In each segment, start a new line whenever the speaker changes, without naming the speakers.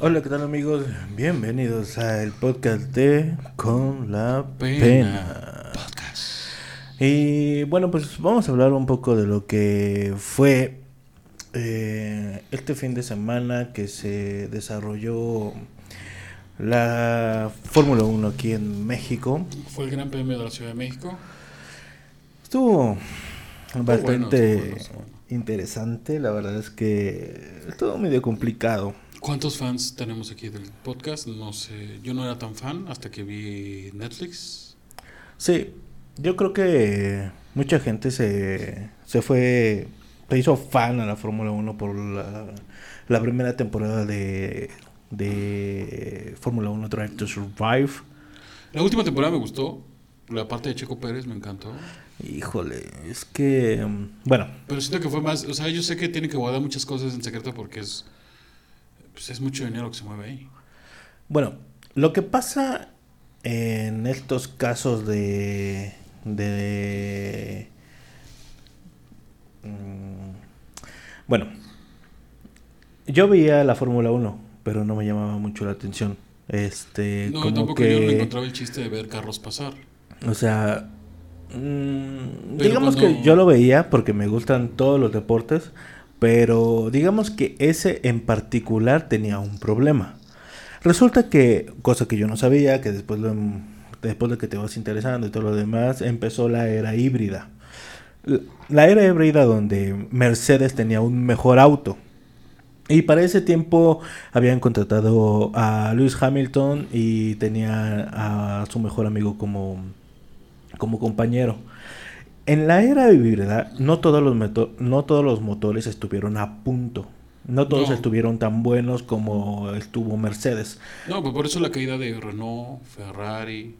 Hola, ¿qué tal amigos? Bienvenidos al podcast de Con la Pena. Y bueno, pues vamos a hablar un poco de lo que fue eh, este fin de semana que se desarrolló la Fórmula 1 aquí en México.
Fue el Gran Premio de la Ciudad de México.
Estuvo bastante interesante, la verdad es que estuvo medio complicado.
¿Cuántos fans tenemos aquí del podcast? No sé, yo no era tan fan hasta que vi Netflix.
Sí, yo creo que mucha gente se, se fue, se hizo fan a la Fórmula 1 por la, la primera temporada de, de Fórmula 1 Drive to Survive.
La última temporada me gustó, la parte de Checo Pérez me encantó.
Híjole, es que, bueno.
Pero siento que fue más, o sea, yo sé que tienen que guardar muchas cosas en secreto porque es pues es mucho dinero que se mueve ahí.
Bueno, lo que pasa en estos casos de. de. Mm, bueno, yo veía la Fórmula 1, pero no me llamaba mucho la atención. Este,
no, tampoco que, yo no encontraba el chiste de ver carros pasar.
O sea, mmm, digamos que yo lo veía porque me gustan todos los deportes, pero digamos que ese en particular tenía un problema. Resulta que, cosa que yo no sabía, que después, después de que te vas interesando y todo lo demás, empezó la era híbrida. La era híbrida donde Mercedes tenía un mejor auto. Y para ese tiempo habían contratado a Lewis Hamilton y tenía a su mejor amigo como, como compañero. En la era híbrida, no todos los, no todos los motores estuvieron a punto. No todos estuvieron tan buenos como estuvo Mercedes.
No, pues por eso la caída de Renault, Ferrari,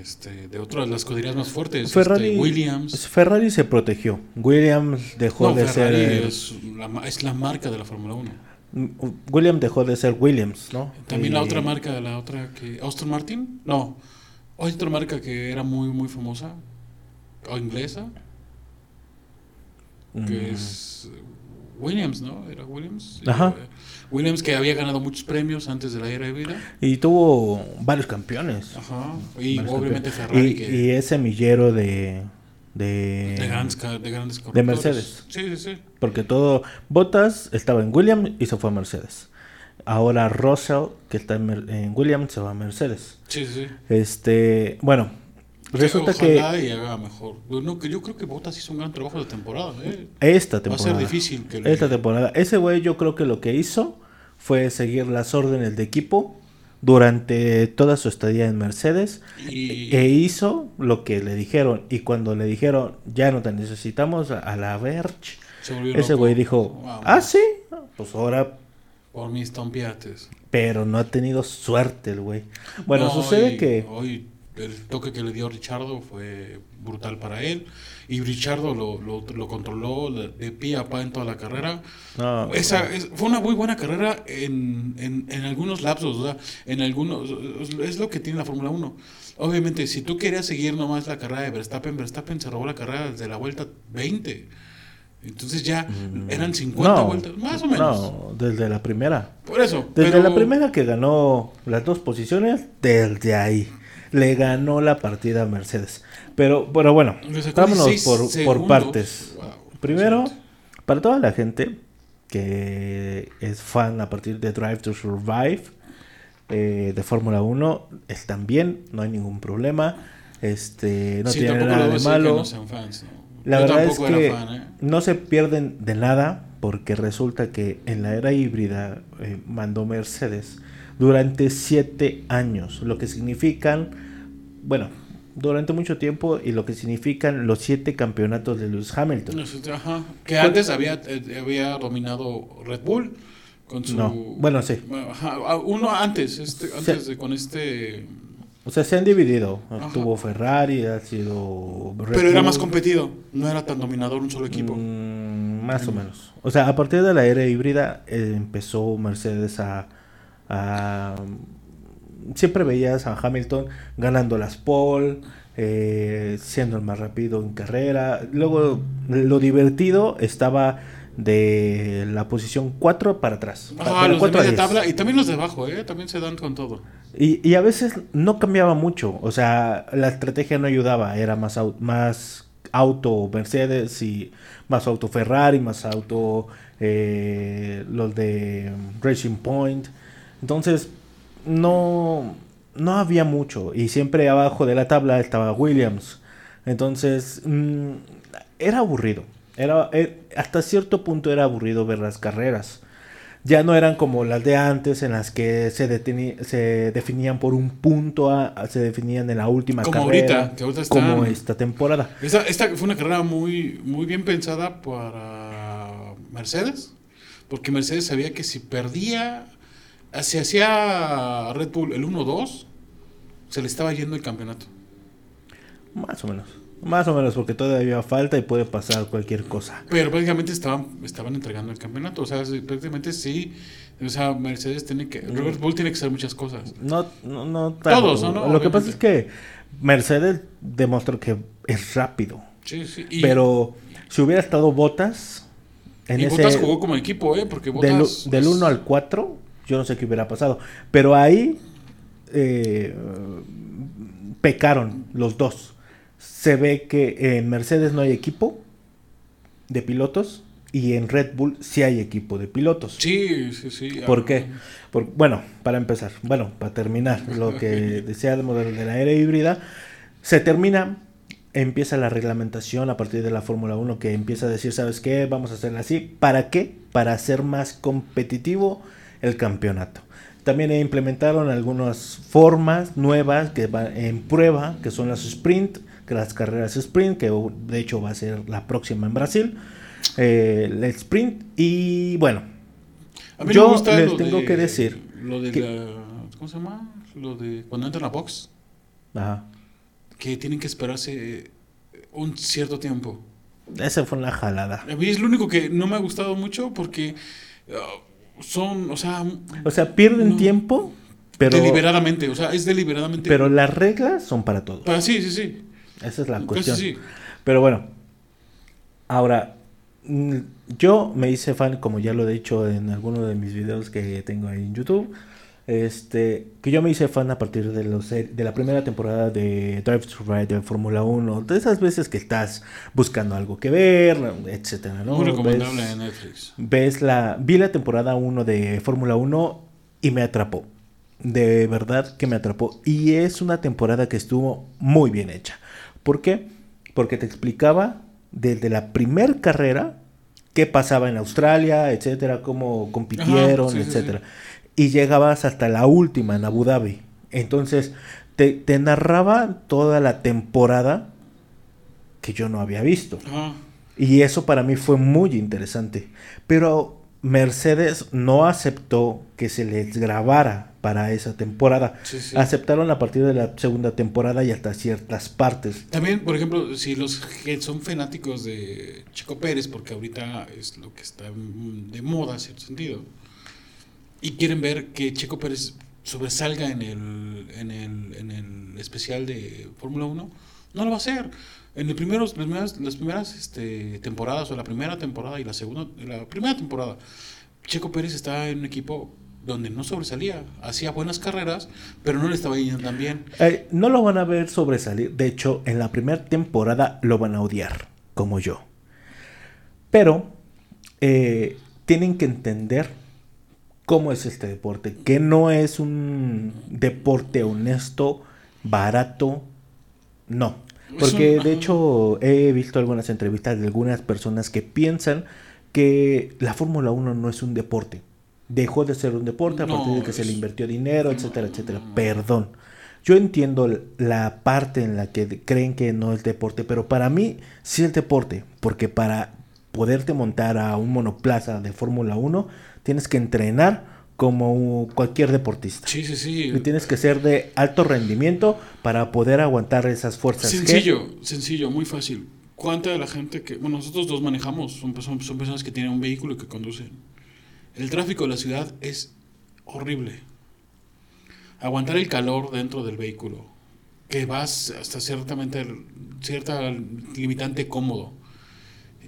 este, de otras las escuderías más fuertes,
Ferrari,
este, Williams.
Ferrari se protegió. Williams dejó de
Ferrari
ser.
Es la, es la marca de la Fórmula 1.
Williams dejó de ser Williams, ¿no?
También la otra marca, la otra que. ¿Austin Martin? No. Otra marca que era muy, muy famosa o inglesa, que es Williams, ¿no? Era Williams.
Ajá.
Williams que había ganado muchos premios antes de la era de vida.
Y tuvo varios campeones.
Ajá. Y obviamente Ferrari.
Y, que, y es semillero de... De,
de, grandes, de grandes
De Mercedes.
Sí, sí, sí.
Porque todo... Bottas estaba en Williams y se fue a Mercedes. Ahora Russell, que está en, en Williams, se va a Mercedes.
Sí, sí.
Este... Bueno, Resulta
Ojalá
que.
Y haga mejor. No, que yo creo que Bottas hizo un gran trabajo de temporada. ¿eh?
Esta temporada.
Va a ser difícil. Que le...
Esta temporada. Ese güey, yo creo que lo que hizo fue seguir las órdenes de equipo durante toda su estadía en Mercedes.
Y...
E hizo lo que le dijeron. Y cuando le dijeron, ya no te necesitamos a la Verge, ese güey dijo, wow. ah, sí, pues ahora.
Por mis tompiates.
Pero no ha tenido suerte el güey. Bueno,
no,
sucede
y,
que.
Hoy el toque que le dio Richardo fue brutal para él y Richardo lo, lo, lo controló de pie a pa en toda la carrera.
No,
Esa es, fue una muy buena carrera en, en, en algunos lapsos, sea, en algunos es lo que tiene la Fórmula 1. Obviamente, si tú querías seguir nomás la carrera de Verstappen, Verstappen se robó la carrera desde la vuelta 20. Entonces ya eran 50
no,
vueltas, más o menos.
No, desde la primera.
Por eso.
Desde
pero...
la primera que ganó las dos posiciones, desde ahí le ganó la partida a Mercedes. Pero, pero bueno, vámonos por, por, partes.
Wow,
Primero, para toda la gente que es fan a partir de Drive to Survive eh, de Fórmula 1, están bien, no hay ningún problema. Este, no
sí,
tiene nada de malo.
No sean fans, ¿no?
La
Yo
verdad es que
fan, ¿eh?
no se pierden de nada porque resulta que en la era híbrida eh, mandó Mercedes durante siete años, lo que significan, bueno, durante mucho tiempo y lo que significan los siete campeonatos de Lewis Hamilton.
Ajá. Que antes había, eh, había dominado Red Bull con su...
No, bueno, sí.
Ajá, uno antes, este, antes de, con este...
O sea, se han dividido. Ajá. Tuvo Ferrari, ha sido...
Red Pero era más competido, no era tan dominador un solo equipo.
Mm, más mm. o menos. O sea, a partir de la era híbrida eh, empezó Mercedes a... a siempre veías a Hamilton ganando las pole, eh, siendo el más rápido en carrera. Luego, lo divertido estaba de la posición 4 para atrás.
Ah, los de tabla y también los de abajo, ¿eh? También se dan con todo.
Y, y, a veces no cambiaba mucho, o sea, la estrategia no ayudaba, era más, más auto Mercedes y más auto Ferrari, más auto eh, los de Racing Point. Entonces, no, no había mucho. Y siempre abajo de la tabla estaba Williams. Entonces, mm, era aburrido. Era, eh, hasta cierto punto era aburrido ver las carreras. Ya no eran como las de antes, en las que se, se definían por un punto, se definían en la última carrera. como esta temporada.
Esta, esta, fue una carrera muy, muy bien pensada para Mercedes, porque Mercedes sabía que si perdía, si hacía Red Bull el 1-2, se le estaba yendo el campeonato.
Más o menos. Más o menos, porque todavía falta y puede pasar cualquier cosa.
Pero prácticamente estaban, estaban entregando el campeonato. O sea, prácticamente sí. O sea, Mercedes tiene que. Robert Bull tiene que hacer muchas cosas.
No, no, no. Todos, ¿no? Lo que pasa es que Mercedes demostró que es rápido.
Sí, sí.
pero si hubiera estado Botas.
En y Botas jugó como equipo, ¿eh? Porque Botas.
Del, 1 al 4, yo no sé qué hubiera pasado. Pero ahí. Eh, pecaron los dos se ve que en Mercedes no hay equipo de pilotos y en Red Bull sí hay equipo de pilotos.
Sí, sí, sí.
¿Por qué? bueno, para empezar, bueno, para terminar, lo que decía del modelo de la era híbrida, se termina, empieza la reglamentación a partir de la Fórmula 1 que empieza a decir, ¿sabes qué? Vamos a hacerla así. ¿Para qué? Para hacer más competitivo el campeonato. También implementaron algunas formas nuevas que van en prueba, que son las sprint que las carreras sprint, que de hecho va a ser la próxima en Brasil. Eh, el sprint y bueno, yo les tengo que decir.
Lo de la, ¿Cómo se llama? Lo de cuando entran a box.
Ajá.
Que tienen que esperarse un cierto tiempo.
Esa fue una jalada.
A mí es lo único que no me ha gustado mucho porque uh, son, o sea...
O sea, pierden tiempo, pero...
Deliberadamente, o sea, es deliberadamente...
Pero las reglas son para todos.
Para, sí, sí, sí.
Esa es la cuestión. Pero bueno, ahora, mm, yo me hice fan, como ya lo he dicho en alguno de mis videos que tengo ahí en YouTube, este, que yo me hice fan a partir de, los, de la primera temporada de Drive to Ride de Fórmula 1, de esas veces que estás buscando algo que ver, etcétera, ¿no?
Muy recomendable ves, en Netflix.
Ves la, vi la temporada 1 de Fórmula 1 y me atrapó. De verdad que me atrapó. Y es una temporada que estuvo muy bien hecha. ¿Por qué? Porque te explicaba desde la primer carrera qué pasaba en Australia, etcétera, cómo compitieron, etcétera. Y llegabas hasta la última en Abu Dhabi. Entonces, te, te narraba toda la temporada que yo no había visto. Y eso para mí fue muy interesante. Pero Mercedes no aceptó que se les grabara para esa temporada. Aceptaron a partir de la segunda temporada y hasta ciertas partes.
También, por ejemplo, si los que son fanáticos de Chico Pérez, porque ahorita es lo que está de moda en cierto sentido, y quieren ver que Chico Pérez sobresalga en el, en el, en el especial de Fórmula 1, no lo va a hacer. En el primeros, las primeras, las primeras este, temporadas, o la primera temporada y la segunda, la primera temporada, Checo Pérez estaba en un equipo donde no sobresalía, hacía buenas carreras, pero no le estaba yendo tan bien.
Eh, no lo van a ver sobresalir, de hecho, en la primera temporada lo van a odiar, como yo. Pero eh, tienen que entender cómo es este deporte, que no es un deporte honesto, barato, no. Porque de hecho he visto algunas entrevistas de algunas personas que piensan que la Fórmula 1 no es un deporte. Dejó de ser un deporte a partir de que se le invirtió dinero, etcétera, etcétera. Perdón. Yo entiendo la parte en la que creen que no es deporte, pero para mí sí es deporte, porque para poderte montar a un monoplaza de Fórmula 1 tienes que entrenar como cualquier deportista.
Sí, sí, sí.
Y tienes que ser de alto rendimiento para poder aguantar esas fuerzas.
Sencillo, sencillo, muy fácil. ¿Cuánta de la gente que, bueno, nosotros dos manejamos, son, son, son personas que tienen un vehículo y que conducen? El tráfico de la ciudad es horrible. Aguantar el calor dentro del vehículo, que vas hasta ciertamente, cierta limitante cómodo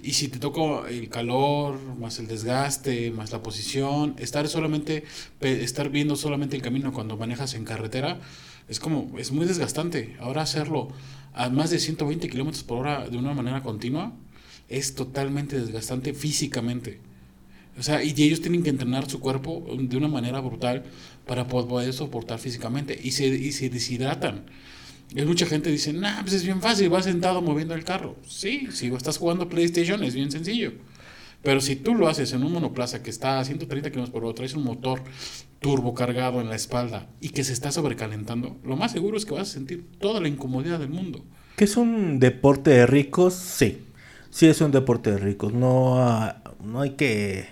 Y si te toca el calor, más el desgaste, más la posición, estar solamente, estar viendo solamente el camino cuando manejas en carretera, es como, es muy desgastante. Ahora hacerlo a más de 120 kilómetros por hora de una manera continua es totalmente desgastante físicamente. O sea, y ellos tienen que entrenar su cuerpo de una manera brutal para poder soportar físicamente y se, y se deshidratan. Y mucha gente dice, nah, pues es bien fácil, vas sentado moviendo el carro. Sí, si estás jugando PlayStation es bien sencillo. Pero si tú lo haces en un monoplaza que está a 130 km por hora, traes un motor turbo cargado en la espalda y que se está sobrecalentando, lo más seguro es que vas a sentir toda la incomodidad del mundo.
¿Que es un deporte de ricos? Sí. Sí es un deporte de ricos. No, no hay que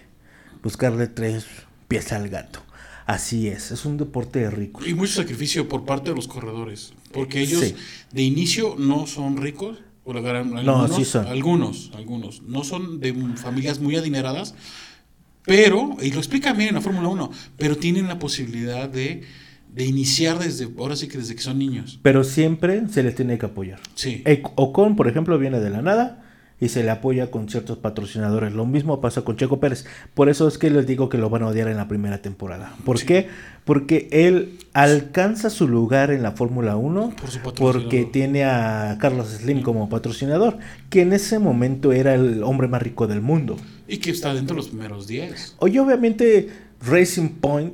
buscarle tres pies al gato. Así es, es un deporte de ricos.
Y mucho sacrificio por parte de los corredores, porque ellos de inicio no son ricos, algunos, no, sí son. algunos, algunos, no son de familias muy adineradas, pero, y lo explica bien en la Fórmula 1, pero tienen la posibilidad de, de, iniciar desde, ahora sí que desde que son niños.
Pero siempre se les tiene que apoyar. Sí. Ocon, por ejemplo, viene de la nada y se le apoya con ciertos patrocinadores. Lo mismo pasa con Checo Pérez. Por eso es que les digo que lo van a odiar en la primera temporada. ¿Por qué? Porque él alcanza su lugar en la Fórmula 1 porque tiene a Carlos Slim como patrocinador, que en ese momento era el hombre más rico del mundo.
Y que está dentro de los primeros 10.
Oye, obviamente Racing Point,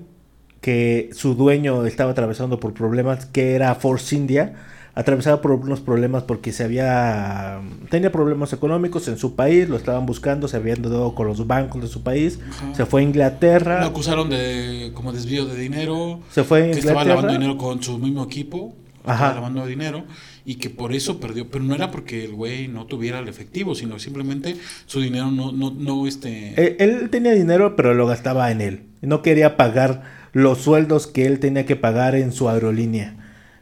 que su dueño estaba atravesando por problemas, que era Force India, atravesaba por unos problemas porque se había tenía problemas económicos en su país, lo estaban buscando, se habían dado con los bancos de su país, se fue a Inglaterra.
Lo acusaron de como desvío de dinero,
se fue a
Inglaterra, que estaba lavando dinero con su mismo equipo, Ajá. lavando dinero y que por eso perdió, pero no era porque el güey no tuviera el efectivo, sino simplemente su dinero no no no este
él, él tenía dinero, pero lo gastaba en él. No quería pagar los sueldos que él tenía que pagar en su aerolínea.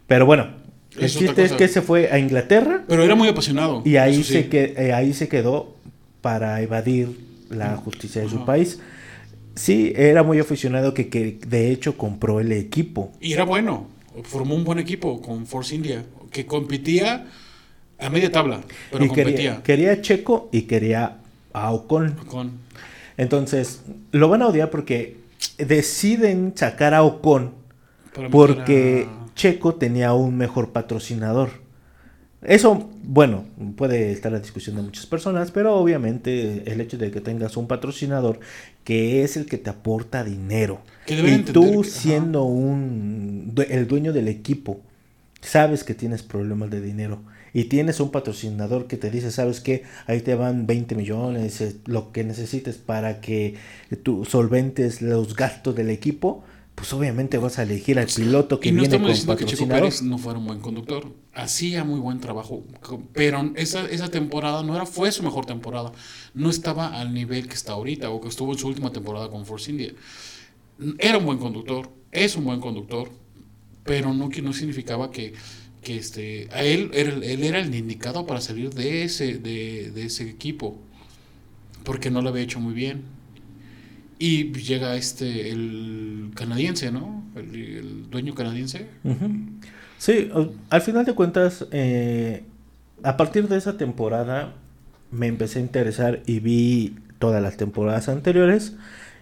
Pero bueno, el chiste es que se fue a Inglaterra.
Pero era muy apasionado.
Y ahí, se, que, eh, ahí se quedó para evadir la justicia de su país. Sí, era muy aficionado que, que, de hecho compró el equipo.
Y era bueno. Formó un buen equipo con Force India. Que competía a media tabla. Pero
competía. Quería, a Checo y quería a Ocon. Ocon. Entonces, lo van a odiar porque deciden sacar a Ocon. porque Checo tenía un mejor patrocinador. Eso, bueno, puede estar la discusión de muchas personas, pero obviamente el hecho de que tengas un patrocinador que es el que te aporta dinero. Y tú siendo un el dueño del equipo sabes que tienes problemas de dinero. Y tienes un patrocinador que te dice, sabes que ahí te van 20 millones, eh, lo que necesites para que tú solventes los gastos del equipo, pues obviamente vas a elegir al piloto que y no estamos diciendo que Checo Pérez
no fuera un buen conductor, hacía muy buen trabajo, pero esa, esa temporada no era fue su mejor temporada, no estaba al nivel que está ahorita o que estuvo en su última temporada con Force India. Era un buen conductor, es un buen conductor, pero no que no significaba que, que este a él era, él era el indicado para salir de ese de, de ese equipo porque no lo había hecho muy bien y llega este, el canadiense, ¿no? El, dueño canadiense.
Sí, al final de cuentas, eh, a partir de esa temporada me empecé a interesar y vi todas las temporadas anteriores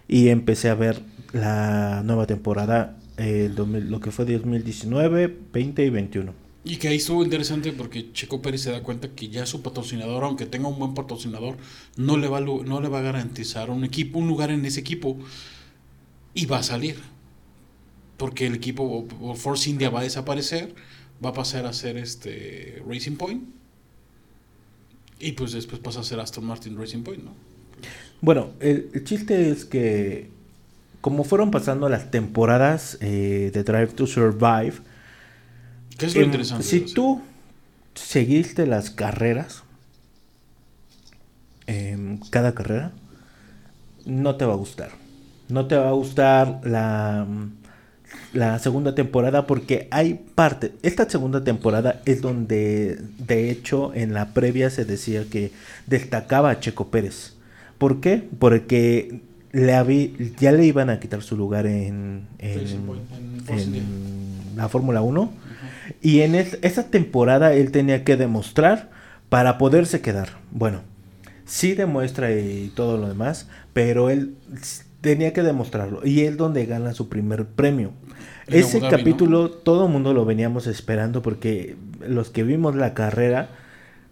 y empecé a ver la nueva temporada, eh, lo que fue 2019, 20 y 21.
Y que ahí estuvo interesante porque Checo Pérez se da cuenta que ya su patrocinador, aunque tenga un buen patrocinador, no le va, no le va a garantizar un equipo, un lugar en ese equipo y va a salir. Porque el equipo Force India va a desaparecer, va a pasar a ser este Racing Point y pues después pasa a ser Aston Martin Racing Point, ¿no?
Bueno, el, chiste es que como fueron pasando las temporadas eh, de Drive to Survive,
¿Qué es lo interesante?
Si tú seguiste las carreras, eh, cada carrera, no te va a gustar. No te va a gustar la, la segunda temporada porque hay parte. Esta segunda temporada es donde, de hecho, en la previa se decía que destacaba a Checo Pérez. ¿Por qué? Porque le ya le iban a quitar su lugar en, en, la Fórmula 1 y en esa temporada él tenía que demostrar para poderse quedar. Bueno, sí demuestra y todo lo demás, pero él tenía que demostrarlo. Y es donde gana su primer premio. Ese capítulo todo el mundo lo veníamos esperando porque los que vimos la carrera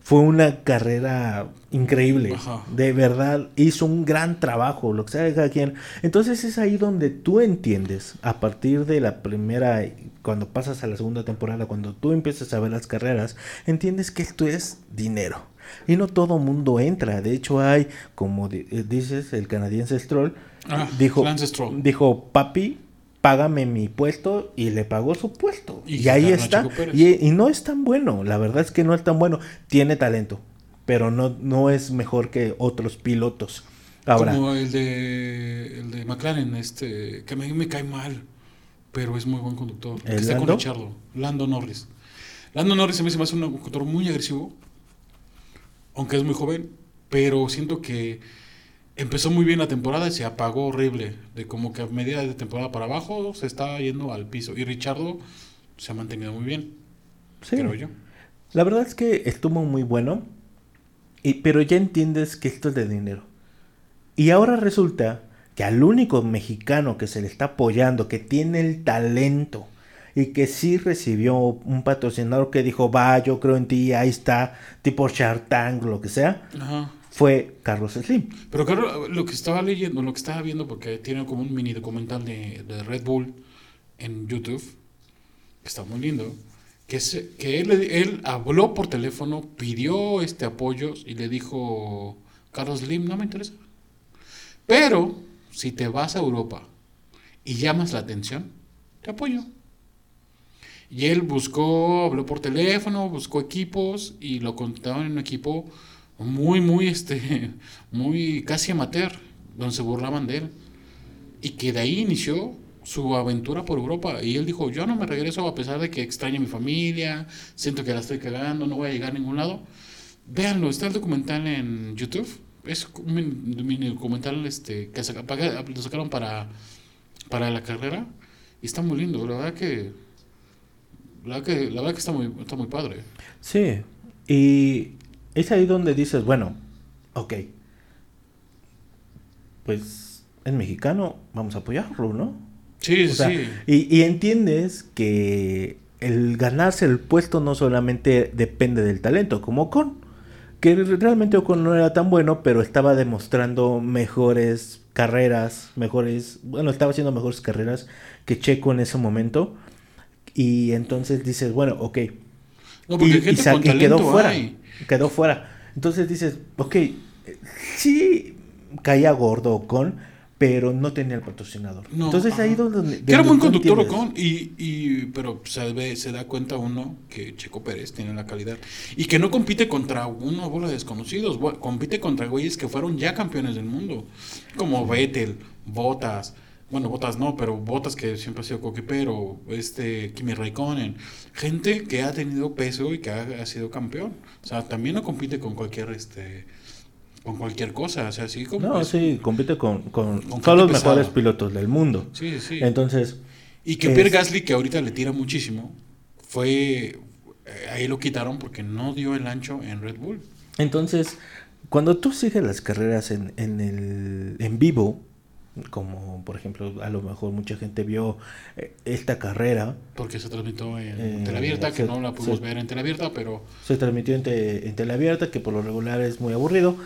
fue una carrera increíble. De verdad, hizo un gran trabajo, lo que sea de cada quien. Entonces es ahí donde tú entiendes, a partir de la primera, cuando pasas a la segunda temporada, cuando tú empiezas a ver las carreras, entiendes que esto es dinero. Y no todo mundo entra. De hecho, hay, como eh, dices, el canadiense Stroll, ah, dijo, dijo, papi, págame mi puesto y le pagó su puesto. Y, ahí está. Y, no es tan bueno, la verdad es que no es tan bueno. Tiene talento, pero no, no es mejor que otros pilotos.
Ahora, Como el de, el de McLaren, este, que a mí me cae mal, pero es muy buen conductor. Que está con Richardo, Lando Norris. Lando Norris a mí se me hace un conductor muy agresivo, aunque es muy joven, pero siento que empezó muy bien la temporada y se apagó horrible. De como que a medida de temporada para abajo se está yendo al piso. Y Richardo se ha mantenido muy bien. Sí. Creo yo.
La verdad es que estuvo muy bueno. Y, pero ya entiendes que esto es de dinero. Y ahora resulta que al único mexicano que se le está apoyando, que tiene el talento y que sí recibió un patrocinador que dijo, va, yo creo en ti, ahí está, tipo Shark Tank, lo que sea. Ajá fue Carlos Slim.
Pero Carlos, lo que estaba leyendo, lo que estaba viendo, porque tiene como un mini documental de, Red Bull en YouTube, que está muy lindo, que, él, habló por teléfono, pidió este apoyo y le dijo, Carlos Slim, no me interesa. Pero si te vas a Europa y llamas la atención, te apoyo. Y él buscó, habló por teléfono, buscó equipos y lo contrataron en un equipo muy, muy, este, muy casi amateur, donde se burlaban de él. Y que de ahí inició su aventura por Europa. Y él dijo, yo no me regreso a pesar de que extraño a mi familia, siento que la estoy cagando, no voy a llegar a ningún lado. Véanlo, está el documental en YouTube. Es un mini documental este, que lo sacaron para, para la carrera. Y está muy lindo, la verdad que... La verdad que, la verdad que está, muy, está muy padre.
Sí, y es ahí donde dices, bueno, ok, pues es mexicano, vamos a apoyarlo, ¿no?
Sí, sí.
Y, entiendes que el ganarse el puesto no solamente depende del talento, como Ocon, que realmente Ocon no era tan bueno, pero estaba demostrando mejores carreras, mejores, bueno, estaba haciendo mejores carreras que Checo en ese momento. Y entonces dices, bueno, ok. No, porque y, y, quedó fuera quedó fuera. Entonces dices, ok, sí caía gordo Ocon, pero no tenía el patrocinador. Entonces ahí donde...
que era buen conductor Ocon, y, y, pero se, ve, se da cuenta uno que Checo Pérez tiene la calidad. Y que no compite contra una bola de desconocidos, compite contra güeyes que fueron ya campeones del mundo, como Vettel, Bottas bueno, Botas no, pero Botas que siempre ha sido coquipero, este Kimi Raikkonen, gente que ha tenido peso y que ha, sido campeón. O sea, también no compite con cualquier este con cualquier cosa, o sea, sí
como No, sí, compite con, con, todos los mejores pilotos del mundo. Sí, sí. Entonces,
y que Pierre Gasly que ahorita le tira muchísimo, fue eh, ahí lo quitaron porque no dio el ancho en Red Bull.
Entonces, cuando tú sigues las carreras en, en, el, en vivo, como por ejemplo a lo mejor mucha gente vio eh, esta carrera.
Porque se transmitió en eh, teleabierta que no la pudimos ver en teleabierta pero
se transmitió en, te, en teleabierta que por lo regular es muy aburrido.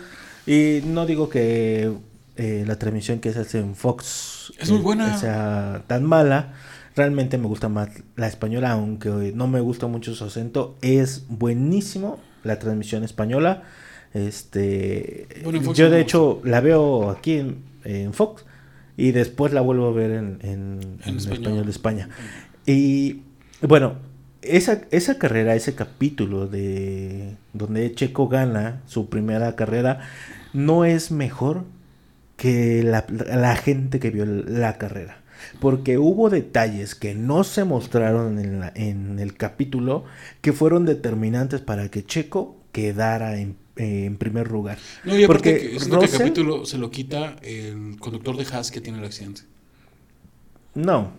Y no digo que eh, la transmisión que se hace en Fox
es muy buena.
sea tan mala. Realmente me gusta más la española aunque no me gusta mucho su acento. Es buenísimo la transmisión española. Este yo de hecho la veo aquí en, en Fox y después la vuelvo a ver en, en, español. de España. Y bueno, esa, esa carrera, ese capítulo de donde Checo gana su primera carrera, no es mejor que la, la gente que vio la carrera. Porque hubo detalles que no se mostraron en, la, en el capítulo que fueron determinantes para que Checo quedara en eh, en primer lugar.
No, y porque que, el capítulo se lo quita el conductor de Haas que tiene el accidente.
No.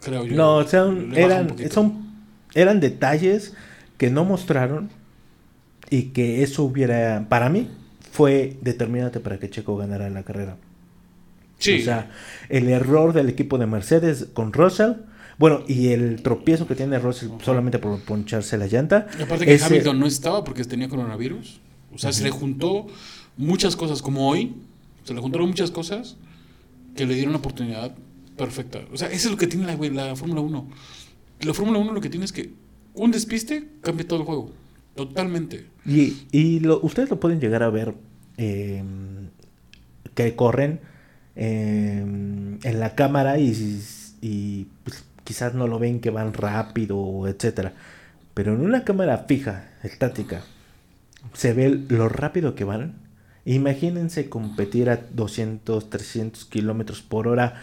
Creo yo. No, o sea, eran, son, eran detalles que no mostraron y que eso hubiera, para mí, fue determinante para que Checo ganara la carrera. Sí. O sea, el error del equipo de Mercedes con Russell. Bueno, y el tropiezo que tiene Russell solamente por poncharse la llanta.
Y aparte que Hamilton no estaba porque tenía coronavirus. O sea, se le juntó muchas cosas, como hoy, se le juntaron muchas cosas que le dieron una oportunidad perfecta. O sea, eso es lo que tiene la, la Fórmula 1. La Fórmula 1 lo que tiene es que un despiste cambia todo el juego. Totalmente.
Y, y lo, ustedes lo pueden llegar a ver em, que corren em, en la cámara y, y pues, quizás no lo ven que van rápido, etcétera. Pero en una cámara fija, estática, se ve lo rápido que van. Imagínense competir a 200, 300 kilómetros por hora,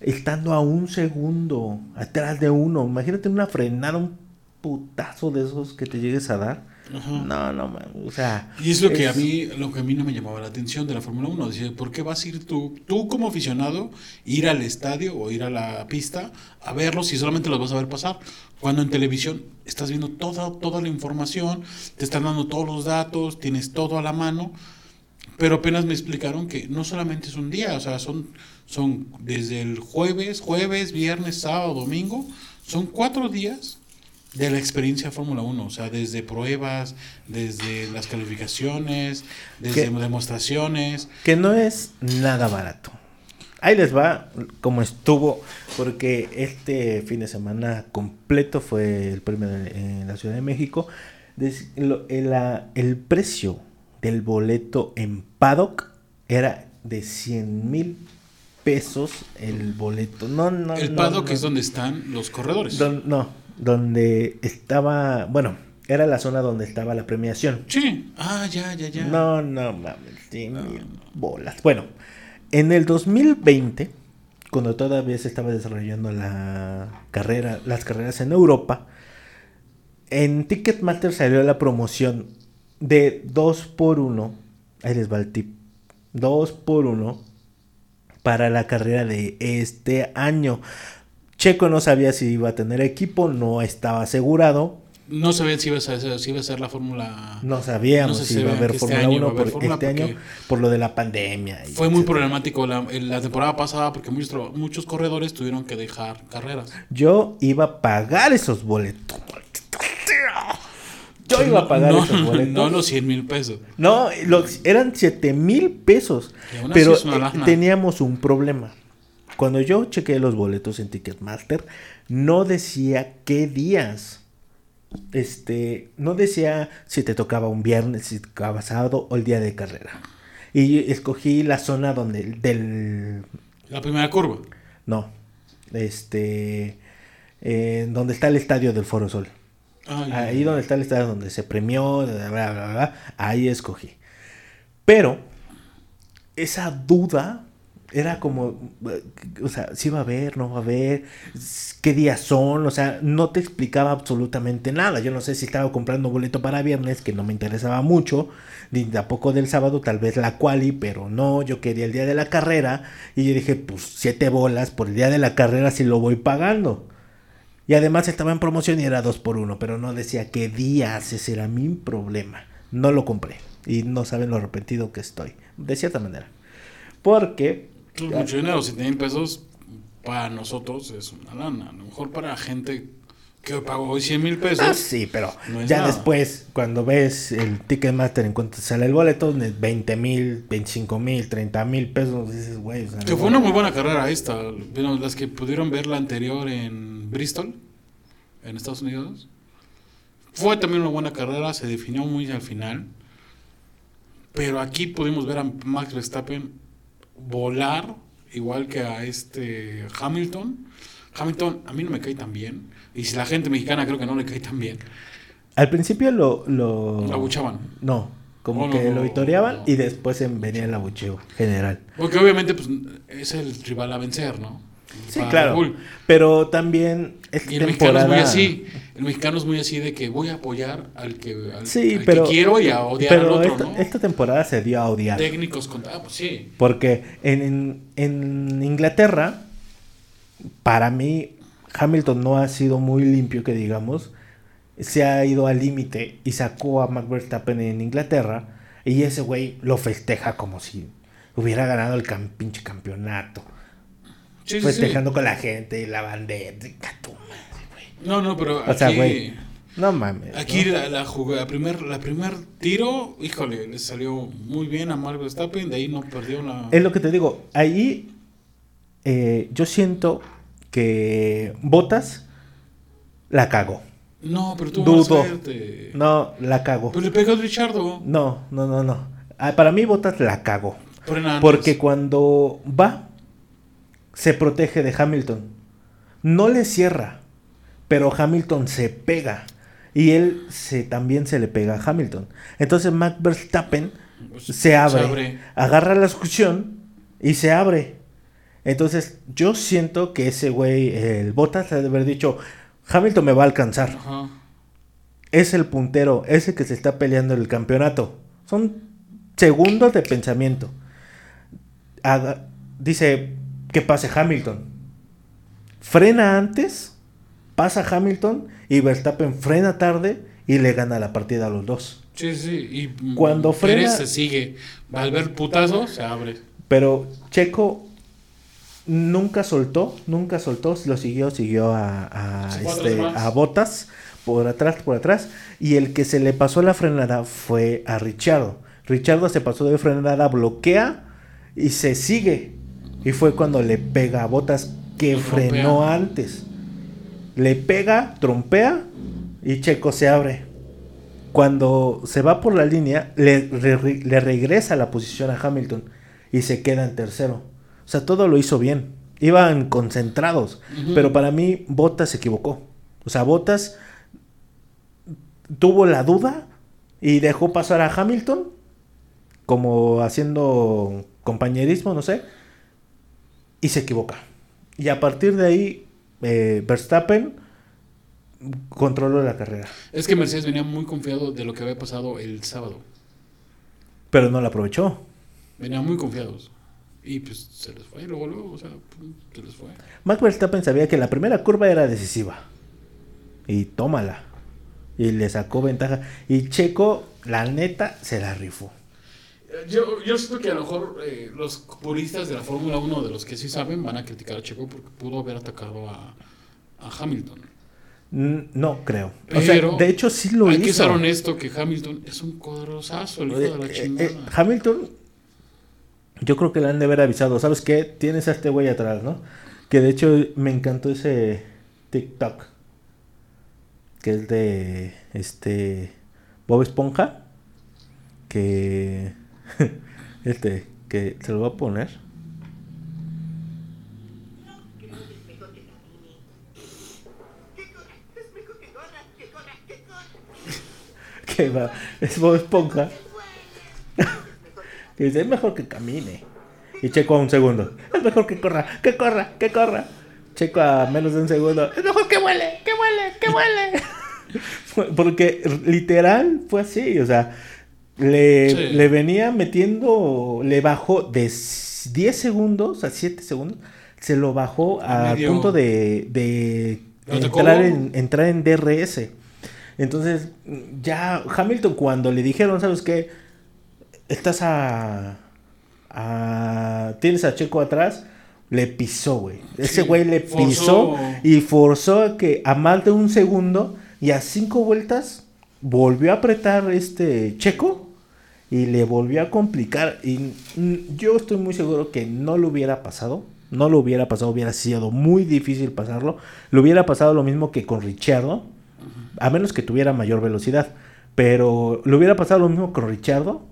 estando a un segundo atrás de uno. Imagínate una frenada, un putazo de esos que te llegues a dar. No, no, o sea.
Y es lo que a mí, lo que a mí no me llamaba la atención de la Fórmula 1. Dice, ¿por qué vas a ir tú, tú como aficionado, ir al estadio o ir a la pista a verlos si solamente los vas a ver pasar? Cuando en televisión estás viendo toda, toda la información, te están dando todos los datos, tienes todo a la mano. Pero apenas me explicaron que no solamente es un día, o sea, son, son desde el jueves, jueves, viernes, sábado, domingo, son cuatro días de la experiencia Fórmula 1, o sea, desde pruebas, desde las calificaciones, desde demostraciones.
Que no es nada barato. Ahí les va como estuvo, porque este fin de semana completo fue el premio en la Ciudad de México. El, el precio del boleto en paddock era de 100 mil pesos el boleto. No, no,
el paddock es donde están los corredores.
no, donde estaba, bueno, era la zona donde estaba la premiación.
Sí, ah, ya, ya, ya.
No, no mames, ah. bolas. Bueno, en el 2020, cuando todavía se estaba desarrollando la carrera, las carreras en Europa, en Ticketmaster salió la promoción de 2 por 1 Ahí les va el tip. 2 por 1 para la carrera de este año. Checo no sabía si iba a tener equipo, no estaba asegurado.
No sabía si iba a ser, si iba a ser la Fórmula.
No sabíamos si iba a haber este Fórmula 1 por este año, por lo de la pandemia.
Fue muy problemático la, la, temporada pasada porque muchos, muchos corredores tuvieron que dejar carreras.
Yo iba a pagar esos boletos. Yo iba a pagar esos boletos.
No los 100 mil pesos.
No, los, eran 7 mil pesos. Pero teníamos un problema. Cuando yo chequeé los boletos en Ticketmaster, no decía qué días. Este, no decía si te tocaba un viernes, si te tocaba sábado o el día de carrera. Y escogí la zona donde del
la primera curva.
No. Este eh, donde está el estadio del Foro Sol. ahí donde está el estadio donde se premió, bla, bla, bla, ahí escogí. Pero esa duda era como, o sea, si va a haber, no va a haber, qué días son, o sea, no te explicaba absolutamente nada. Yo no sé si estaba comprando boleto para viernes, que no me interesaba mucho, ni tampoco del sábado, tal vez la quali, pero no, yo quería el día de la carrera, y yo dije, pues siete bolas por el día de la carrera si lo voy pagando. Y además estaba en promoción y era dos por uno, pero no decía qué días, ese era mi problema. No lo compré, y no saben lo arrepentido que estoy, de cierta manera. Porque
mucho dinero, 7 mil pesos para nosotros es una lana. A lo mejor para gente que pagó hoy 100 mil pesos. Ah,
sí, pero ya después, cuando ves el Ticketmaster en cuanto sale el boleto, 20 mil, 25 mil, 30 mil pesos, dices, güey.
que fue una muy buena carrera esta. Bueno, las que pudieron ver la anterior en Bristol, en Estados Unidos. Fue también una buena carrera, se definió muy al final. Pero aquí pudimos ver a Max Verstappen volar igual que a este Hamilton. Hamilton a mí no me cae tan bien. Y si la gente mexicana creo que no le cae tan bien.
Al principio lo... Lo,
abuchaban.
No, como que lo vitoreaban y después venía el abucheo general.
Porque obviamente pues, es el rival a vencer, ¿no?
Sí, claro. Pero también
y el mexicano es muy así. El mexicano es muy así de que voy a apoyar al que, quiero y a odiar al otro,
esta,
¿no?
esta temporada se dio a odiar.
Técnicos contra... Ah, pues sí.
Porque en, en Inglaterra, para mí, Hamilton no ha sido muy limpio, que digamos. Se ha ido al límite y sacó a Max Verstappen en Inglaterra Y ese güey lo festeja como si hubiera ganado el pinche campeonato. Festejando con la gente y la bandera.
No, no, pero
o sea, güey, no mames.
Aquí la, la, la, primer, la primer tiro, híjole, le salió muy bien a Mark Verstappen, de ahí no perdió la...
Es lo que te digo, ahí eh, yo siento que Botas la cagó.
No, pero tú Dudo.
No, la cago.
Pero le pegó a Richardo.
No, no, no, no. Ah, para mí Botas la cago. Porque cuando va, se protege de Hamilton. No le cierra, pero Hamilton se pega. Y él se, también se le pega a Hamilton. Entonces Max Verstappen pues, se, abre, agarra la excursión y se abre. Entonces yo siento que ese güey, el Bottas, debe haber dicho, Hamilton me va a alcanzar. Es el puntero, ese que se está peleando el campeonato. Son segundos de pensamiento. dice que pase Hamilton. Frena antes, pasa Hamilton y Verstappen frena tarde y le gana la partida a los dos.
Sí, sí, y
cuando frena
se sigue, al ver putazo se abre.
Pero Checo nunca soltó, nunca soltó, lo siguió, siguió a, a, este, a Botas por atrás, por atrás, y el que se le pasó la frenada fue a Richardo. Richardo se pasó de frenada, bloquea y se sigue. Y fue cuando le pega a Botas que frenó antes le pega, trompea y Checo se abre. Cuando se va por la línea, le, regresa la posición a Hamilton y se queda en tercero. O sea, todo lo hizo bien. Iban concentrados. Pero para mí, Bottas se equivocó. O sea, Bottas tuvo la duda y dejó pasar a Hamilton como haciendo compañerismo, no sé, y se equivoca. Y a partir de ahí eh, Verstappen controló la carrera.
Es que Mercedes venía muy confiado de lo que había pasado el sábado.
Pero no la aprovechó.
Venían muy confiados. Y pues se les fue, luego, luego, o sea, se les fue.
Max Verstappen sabía que la primera curva era decisiva. Y tómala. Y le sacó ventaja. Y Checo, la neta, se la rifó.
Yo, yo siento que a lo mejor eh, los puristas de la Fórmula 1, de los que sí saben, van a criticar a Checo porque pudo haber atacado a, Hamilton.
No creo. o sea, de hecho sí lo
hizo.
Hay
que ser honesto que Hamilton es un cuadrosazo, el hijo de la eh, chingada. Eh,
Hamilton, yo creo que le han de haber avisado. ¿Sabes qué? Tienes a este güey atrás, ¿no? Que de hecho me encantó ese TikTok. Que es de este Bob Esponja. Que este, que se lo va a poner. que va, es Bob Esponja. que dice, es mejor que camine. Y Checo a un segundo. Es mejor que corra, que corra, que corra. Checo a menos de un segundo. Es mejor que huele, que huele, que huele. Porque literal fue así, o sea, le, le, venía metiendo, le bajó de 10 segundos a 7 segundos, se lo bajó al punto de, de entrar, en, entrar en DRS. Entonces, ya Hamilton cuando le dijeron, ¿sabes qué? Estás a... a tienes a Checo atrás, le pisó, güey. Ese güey le pisó y forzó a que a más de un segundo y a cinco vueltas volvió a apretar este Checo y le volvió a complicar. Y yo estoy muy seguro que no lo hubiera pasado. No lo hubiera pasado, hubiera sido muy difícil pasarlo. Le hubiera pasado lo mismo que con Richardo, a menos que tuviera mayor velocidad. Pero le hubiera pasado lo mismo con Richardo,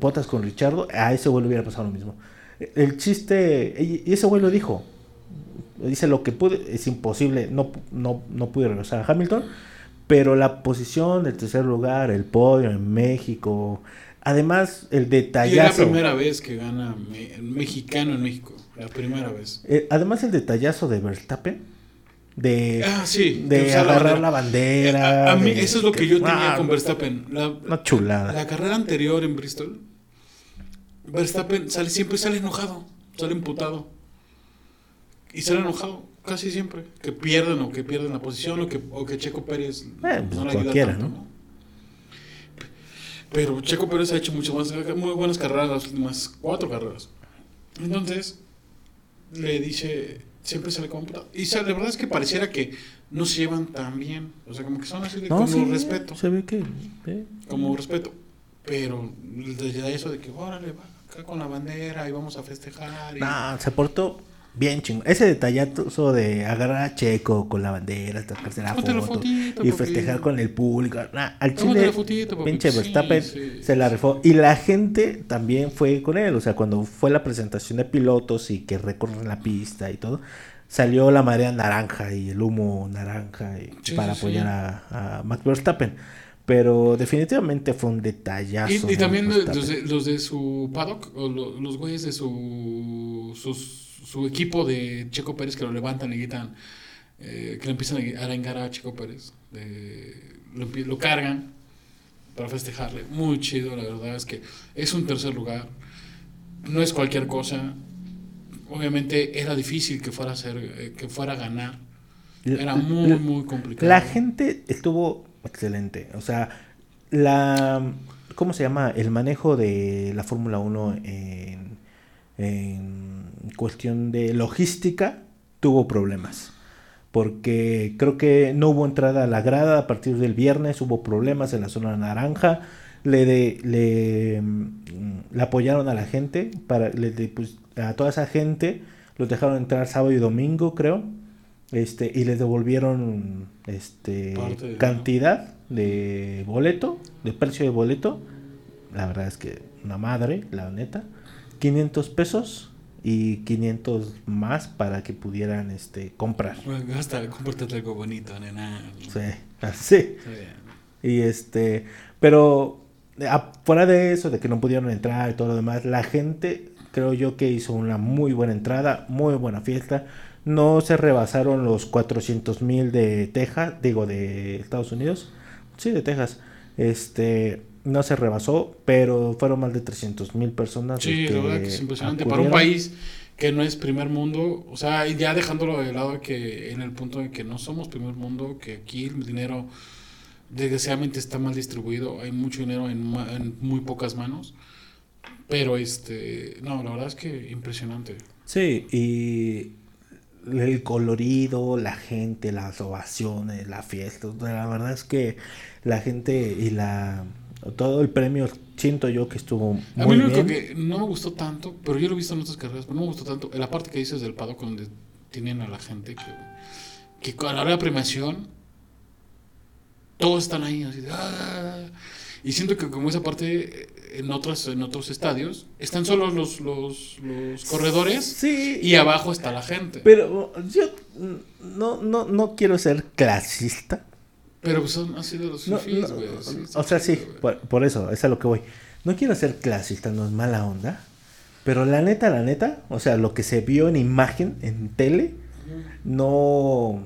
botas con Richardo, a ese güey le hubiera pasado lo mismo. El chiste, y ese güey lo dijo, dice lo que pude, es imposible, no, no, no pude regresar a Hamilton, pero la posición, el tercer lugar, el podio en México, Además, el detallazo.
es la primera vez que gana el mexicano en México. La primera vez.
Eh, además, el detallazo de Verstappen. De,
ah, sí,
de agarrar la bandera.
a, mí, eso es lo que yo tenía con Verstappen. La,
una chulada.
La carrera anterior en Bristol, Verstappen sale, siempre sale enojado, sale imputado. Y sale enojado, casi siempre. Que pierden o que pierden la posición o que, o que Checo Pérez
eh, pues no cualquiera, ¿no?
Pero Checo Pérez ha hecho muchas más, muy buenas carreras las últimas cuatro carreras. Entonces, le dice, siempre se le computa. Y la verdad es que pareciera que no se llevan tan bien. O sea, como que son así de
No,
como
sí,
respeto.
Se ve que. eh.
Como respeto. Pero da eso de que, órale, va acá con la bandera y vamos a festejar. Y...
No, se portó bien chingón. Ese detallazo de agarrar a Checo con la bandera, sacarse la foto
fotito,
y
papi.
festejar con el público. Nah, al chile,
la fotito,
pinche
Sí,
Verstappen
sí,
se la
sí.
rifó. Y la gente también fue con él. O sea, cuando fue la presentación de pilotos y que recorren la pista y todo, salió la marea naranja y el humo naranja y-
Sí,
para
sí, sí.
apoyar a, a Max Verstappen. Pero definitivamente fue un detallazo.
Y, también
Verstappen.
los de, los de su paddock, o lo- los güeyes de su, sus- su equipo de Checo Pérez que lo levantan y gritan, eh, que le empiezan a arengar a Checo Pérez. de- lo, cargan para festejarle. Muy chido, la verdad es que es un tercer lugar. No es cualquier cosa. Obviamente era difícil que fuera a, ser, eh, que fuera a ganar. Era muy, muy complicado.
La gente estuvo excelente. O sea, la. ¿Cómo se llama? El manejo de la Fórmula 1 en, en cuestión de logística tuvo problemas. Porque creo que no hubo entrada a la grada a partir del viernes, hubo problemas en la zona naranja. Le, de- le, mm, le apoyaron a la gente, para, le de- pues, a toda esa gente los dejaron entrar sábado y domingo, creo. Este, y les devolvieron este
de-
cantidad de boleto, de precio de boleto. La verdad es que una madre, la neta. 500 pesos y 500 más para que pudieran este comprar.
Bueno, Hasta compórtate algo bonito, nena.
Sí, así. Y este, pero fuera de eso, de que no pudieron entrar y todo lo demás, la gente creo yo que hizo una muy buena entrada, muy buena fiesta. No se rebasaron los 400 mil de Texas, digo de Estados Unidos. Sí, de Texas. Este, no se rebasó, pero fueron más de 300 mil personas.
Sí, la verdad que es impresionante. Para un país que no es primer mundo, o sea, ya dejándolo de lado que en el punto de que no somos primer mundo, que aquí el dinero desgraciadamente está mal distribuido, hay mucho dinero en, ma- en muy pocas manos, pero este, no, la verdad es que impresionante.
Sí, y el colorido, la gente, las ovaciones, la fiesta, la verdad es que la gente y la todo el premio siento yo que estuvo
A mí
muy
lo único
bien.
que no me gustó tanto, pero yo lo he visto en otras carreras, pero no me gustó tanto, la parte que dices del paddock donde tienen a la gente que, que a la hora de la premiación todos están ahí así de, "Ah". y siento que como esa parte eh, en otros en otros estadios están solo los, los, los corredores
Sí,
y abajo está la gente
pero yo no no no quiero ser clasista.
Pero pues son han sido los fifís,
no,
güey, sí,
o sea, sí, por, por eso, es a lo que voy. No quiero ser clasista, no es mala onda. Pero la neta, la neta, o sea, lo que se vio en imagen, en tele, no.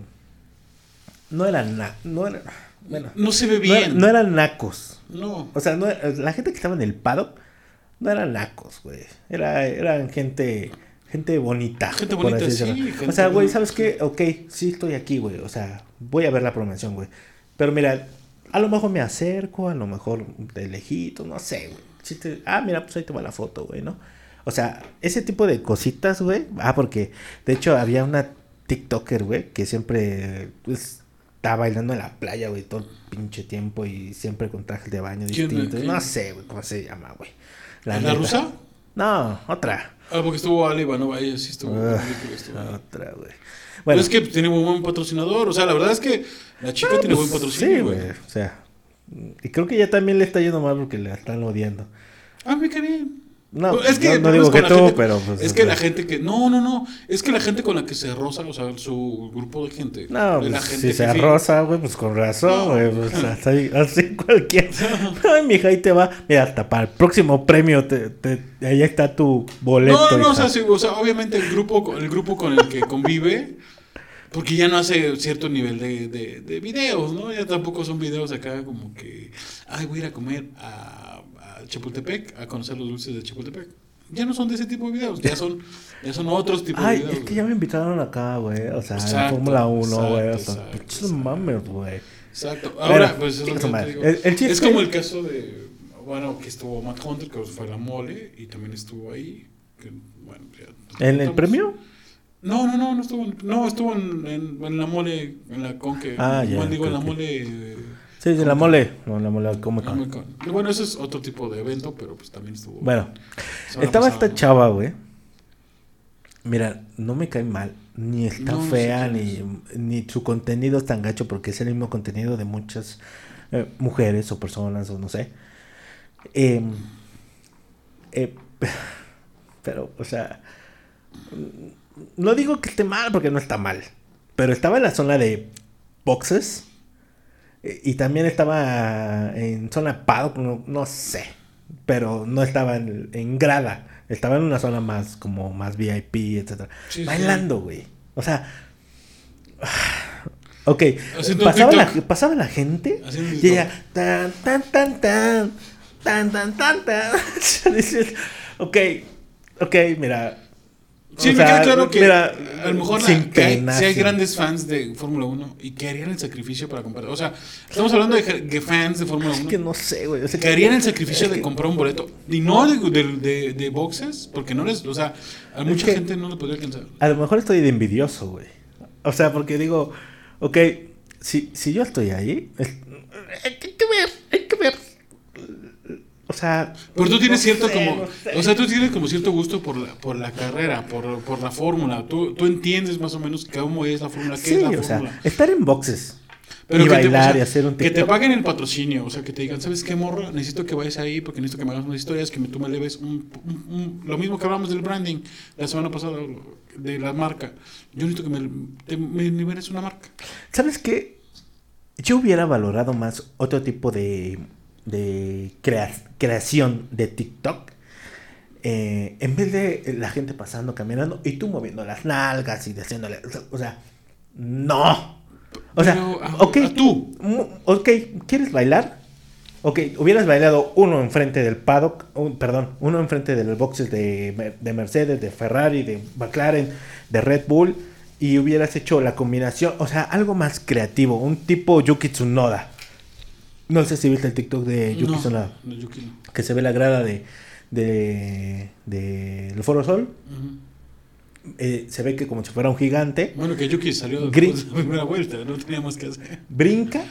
No eran. na- No era, bueno,
no se ve
no, era-
bien
no eran nacos.
no
O sea, no, era- la gente que estaba en el paddock no eran nacos, güey. Era, eran gente. Gente bonita.
Gente bonita, sí, gente
o sea, güey, ¿sabes qué? Ok, sí estoy aquí, güey. O sea, voy a ver la promoción, güey. Pero mira, a lo mejor me acerco, a lo mejor de lejito, no sé, güey. Ah, mira, pues ahí te va la foto, güey, ¿no? O sea, ese tipo de cositas, güey. Ah, porque de hecho había una TikToker, güey, que siempre pues, estaba bailando en la playa, güey, todo el pinche tiempo y siempre con trajes de baño
¿Quién,
distintos. No sé, güey, cómo se llama, güey.
¿la
neta.
rusa?
No, otra.
Ah, porque estuvo Ale Ivanova, ella sí estuvo. Ridícula, estuvo.
otra, güey.
Pero
Bueno,
es que tiene muy buen patrocinador. O sea, la verdad es que la chica tiene buen
pues,
patrocinio.
sí,
güey.
O sea, y creo que ya también le está yendo mal porque le están odiando.
Ah, me cae bien.
No,
es que
no, no digo que tú,
gente-
pero pues,
es que la gente que. No, no, no. Es que la gente con la que se roza, o sea, su grupo de gente.
No, pues,
la gente
si se rosa, güey, pues con razón,
No.
güey. Pues, así, así cualquier. Ay, mija, ahí te va. Mira, hasta para el próximo premio, te, te- ahí está tu boleto.
No, no, no, o
hija.
sea, sí, o sea, obviamente el grupo, el grupo con el que convive, porque ya no hace cierto nivel de, de, de videos, ¿no? Ya tampoco son videos acá como que, ay, voy a ir a comer a, a Chapultepec, a conocer los dulces de Chapultepec. Ya no son de ese tipo de videos, ya son, ya son otros tipos de
Ay,
videos.
es que ya me invitaron acá, güey. O sea, en Fórmula 1, güey. O sea, pinches mames, güey.
Exacto. Ahora,
Pero,
pues es, lo que te
madre.
digo.
El- el chiste-
es como el caso de, bueno, que estuvo Matt Hunter, que fue la mole, y también estuvo ahí. Que, bueno,
ya, ¿En el premio?
No, no, no, no estuvo, no, estuvo en, en, la mole, en la con que,
ah, ya,
digo, en la mole...
Sí, sí, la mole, no, la mole Comic
Con. Bueno, ese es otro tipo de evento, pero pues también estuvo...
Bueno, estaba esta chava, güey. Mira, no me cae mal, ni está fea, ni, ni su contenido es tan gacho, porque es el mismo contenido de muchas eh, mujeres o personas, o no sé. Eh, eh, pero, o sea, no digo que esté mal porque no está mal. Pero estaba en la zona de boxes. Eh, y también estaba en zona paddock, no, no sé. Pero no estaba en, en, grada. Estaba en una zona más como más VIP, etc. Bailando, güey. O sea... Ok. Pasaba la, gente. Y ella... Tan, tan, tan, tan. Tan, tan, tan, tan. ok. Ok, mira.
Sí, me queda claro que a lo mejor si hay, grandes fans de Fórmula 1 y que harían el sacrificio para comprar. O sea, estamos hablando de, fans de Fórmula 1.
Es que no sé, güey.
que harían el sacrificio de comprar un boleto. Y no de, de, boxes, porque no les. O sea, a mucha gente no le podría alcanzar.
A lo mejor estoy de envidioso, güey. O sea, porque digo, ok, si, si yo estoy ahí, hay que ver, hay que ver o sea.
Pero tú tienes cierto como. O sea, tú tienes como cierto gusto por la, por la carrera, por, por la fórmula. Tú, tú entiendes más o menos cómo es la fórmula, qué es la
o Sea, estar en boxes. y bailar y hacer un.
Que te paguen el patrocinio, o sea, que te digan, ¿sabes qué, morro? Necesito que vayas ahí porque necesito que me hagas unas historias, que tú me leves un, un, lo mismo que hablamos del branding la semana pasada, de la marca. Yo necesito que me, te, me liberes una marca.
¿Sabes qué? Yo hubiera valorado más otro tipo de de creación de TikTok. Eh, en vez de la gente pasando, caminando y tú moviendo las nalgas y haciéndole. O sea, no. O sea, ok, tú. Ok, ¿quieres bailar? Ok, hubieras bailado uno enfrente del paddock, perdón, uno enfrente del boxes de, de, Mercedes, de Ferrari, de McLaren, de Red Bull, y hubieras hecho la combinación, o sea, algo más creativo, un tipo Yuki Tsunoda. No sé si viste el TikTok de Yuki no, Que se ve la grada de, de, de el Foro Sol. eh, se ve que como si fuera un gigante.
Bueno, que Yuki salió de la primera vuelta, no teníamos que hacer.
Brinca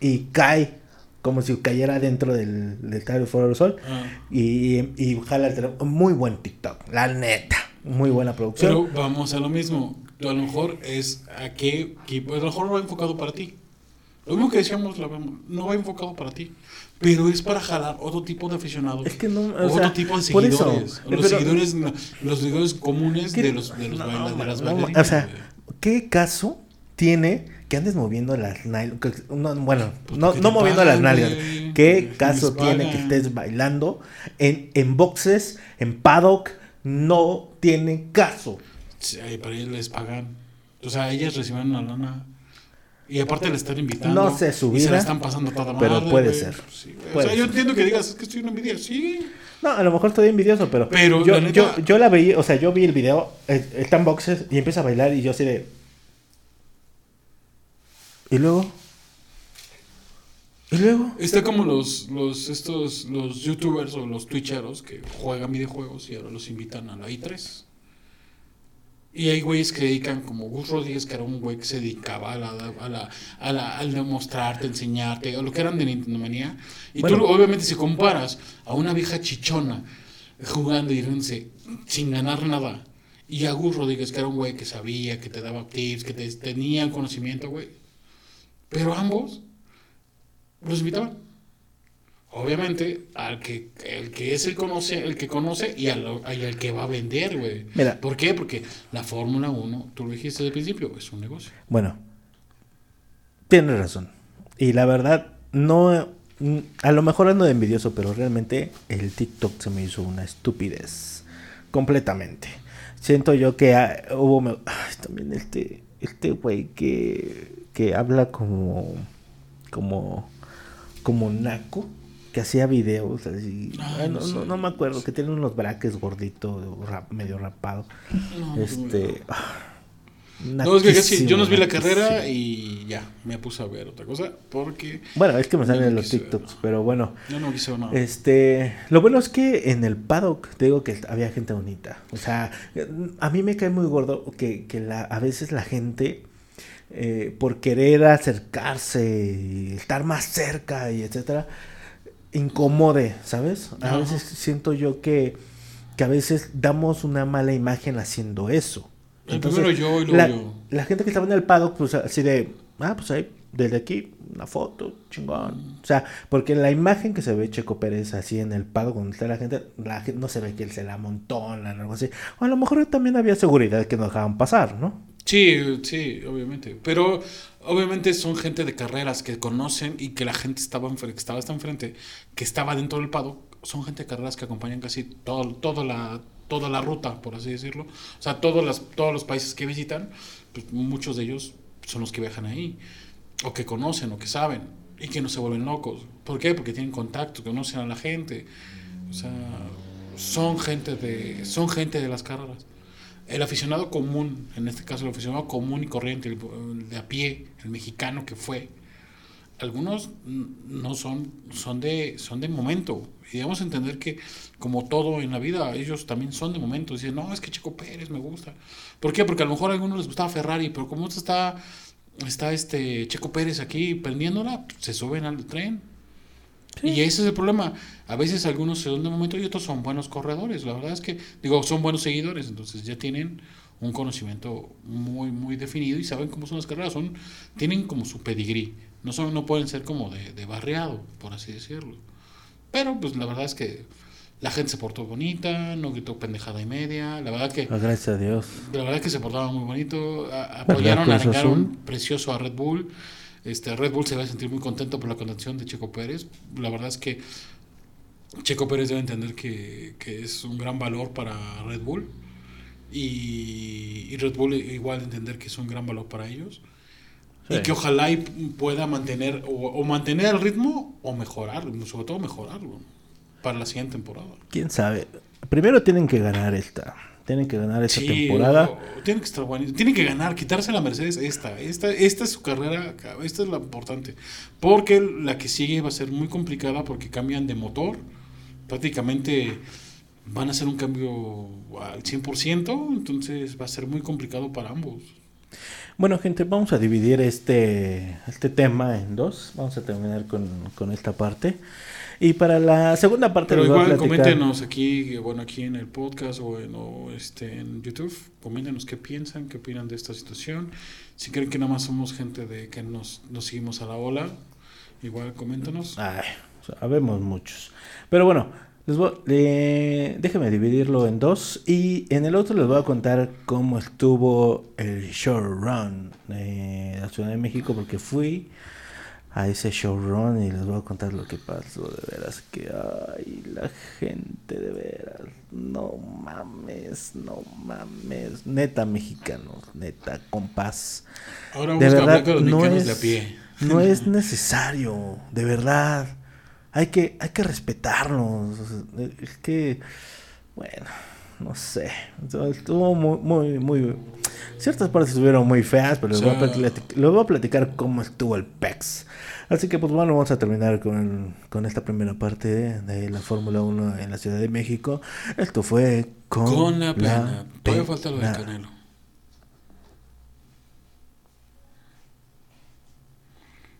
y cae como si cayera dentro del, del Foro Sol. Ah. Y, y jala el teléfono. Muy buen TikTok, la neta. Muy buena producción.
Pero vamos a lo mismo. A lo mejor es a qué, a lo mejor no va enfocado para ti. Lo mismo que decíamos, no va enfocado para ti, pero es para jalar otro tipo de aficionados.
Es que no,
otro tipo de seguidores. los, seguidores los seguidores comunes de los, de, los de las bailarinas.
O sea, ¿qué caso tiene que andes moviendo las nalgas? bueno, pues no, no moviendo las nalgas. ¿Qué caso tiene que estés bailando en, en boxes, en paddock? No tiene caso.
Sí, para ellos les pagan. O sea, ellas reciben una lana y aparte le están invitando.
No sé su vida.
Y se la están pasando toda
madre, Pero puede ser.
o sea, yo entiendo que digas, es que estoy en envidia. Sí.
No, a lo mejor estoy envidioso, pero, pero yo, la yo, yo, la veía, o sea, yo vi el video, eh, está en boxes y empieza a bailar y yo así de... ¿Y luego? ¿Y luego?
Está como los, los, estos, los youtubers o los twitcheros que juegan videojuegos y ahora los invitan a la i3. Y hay güeyes que dedican, como Gus Rodríguez, que era un güey que se dedicaba a la, a la, a la, al demostrarte, enseñarte, a lo que eran de Nintendo Manía. Y tú, obviamente, si comparas a una vieja chichona jugando y riéndose sin ganar nada, y a Gus Rodríguez, que era un güey que sabía, que te daba tips, que te, tenía conocimiento, güey. Pero ambos los invitaban. Obviamente, al que, el que es el, conoce, el que conoce y al, al que va a vender, güey. ¿Por qué? Porque la Fórmula 1, tú lo dijiste desde el principio, es un negocio.
Bueno, tienes razón. Y la verdad, no. A lo mejor ando de envidioso, pero realmente el TikTok se me hizo una estupidez. Completamente. Siento yo que hubo. Ay, también este. Este güey que. Que habla como. Como. Como naco que hacía videos así. no, no, me acuerdo, que tiene unos braques gorditos, medio rapado. este.
No, es que casi, yo nos vi la carrera y ya, me puse a ver otra cosa porque...
Bueno, es que me salen los TikToks, pero bueno.
No, no quise nada.
Este, lo bueno es que en el paddock, te digo que había gente bonita. O sea, a mí me cae muy gordo que, que la, a veces la gente, eh, por querer acercarse, estar más cerca y etcétera, incomode, ¿sabes? A veces siento yo que, que a veces damos una mala imagen haciendo eso.
Entonces, yo y
la,
yo.
la gente que estaba en el paddock, pues así de, ah, pues ahí, desde aquí, una foto, chingón. O sea, porque la imagen que se ve Checo Pérez así en el paddock, donde está la gente, la gente no se ve que él se la amontona o algo así. O a lo mejor también había seguridad que no dejaban pasar, ¿no?
Sí, sí, obviamente. Pero obviamente son gente de carreras que conocen y que la gente estaba, que estaba hasta enfrente, que estaba dentro del paddock. Son gente de carreras que acompañan casi todo, todo la, toda la ruta, por así decirlo. O sea, todos, las, todos los países que visitan, pues muchos de ellos son los que viajan ahí, o que conocen, o que saben, y que no se vuelven locos. ¿Por qué? Porque tienen contacto, conocen a la gente. O sea, son gente de, son gente de las carreras. El aficionado común, en este caso el aficionado común y corriente, el de a pie, el mexicano que fue, algunos no son, son de, son de momento. Y debemos entender que, como todo en la vida, ellos también son de momento. Dicen, no, es que Checo Pérez me gusta. ¿Por qué? Porque a lo mejor a algunos les gustaba Ferrari, pero como está, está este Checo Pérez aquí prendiéndola, se suben al tren. Y ese es el problema. A veces algunos son de momento y otros son buenos corredores. La verdad es que, digo, son buenos seguidores. Entonces ya tienen un conocimiento muy, muy definido y saben cómo son las carreras. Son, tienen como su pedigrí. No, son, no pueden ser como de, de barreado, por así decirlo. Pero pues la verdad es que la gente se portó bonita, no gritó pendejada y media. La verdad que.
Gracias a Dios.
La verdad que se portaba muy bonito. A, apoyaron, arreglaron precioso a Red Bull. Este, Red Bull se va a sentir muy contento por la condición de Checo Pérez. La verdad es que Checo Pérez debe entender que, que es un gran valor para Red Bull. Y, y Red Bull igual entender que es un gran valor para ellos. Y que ojalá y pueda mantener o, mantener el ritmo o mejorar, sobre todo mejorarlo para la siguiente temporada.
Quién sabe. Primero tienen que ganar esta. Tienen que ganar esta temporada.
tienen que estar Tienen que ganar, quitarse la Mercedes esta. Esta, esta es su carrera, esta es la importante. Porque la que sigue va a ser muy complicada porque cambian de motor. Prácticamente van a hacer un cambio al 100%, entonces va a ser muy complicado para ambos.
Bueno, gente, vamos a dividir este, este tema en dos. Vamos a terminar con, esta parte. Y para la segunda parte...
Pero igual, coméntenos aquí, bueno, aquí en el podcast o en, este, en YouTube, coméntenos qué piensan, qué opinan de esta situación. Si creen que nada más somos gente de que nos, nos seguimos a la ola, igual coméntenos.
Ay, sabemos muchos. Pero bueno, les voy, déjenme dividirlo en dos y en el otro les voy a contar cómo estuvo el showrun de la Ciudad de México porque fui a ese showrun y les voy a contar lo que pasó. De veras que ay la gente de veras. No mames no mames. Neta mexicanos neta compás
Ahora de verdad no es, pie.
no es necesario de verdad hay que, hay que respetarlos. Es que, bueno, no sé. Estuvo muy, muy, muy. Ciertas partes estuvieron muy feas, pero les, voy a voy a platicar cómo estuvo el PEX. Así que, pues bueno, vamos a terminar con, con esta primera parte de, la Fórmula 1 en la Ciudad de México. Esto fue
con, con la pena. Todavía falta lo del Canelo.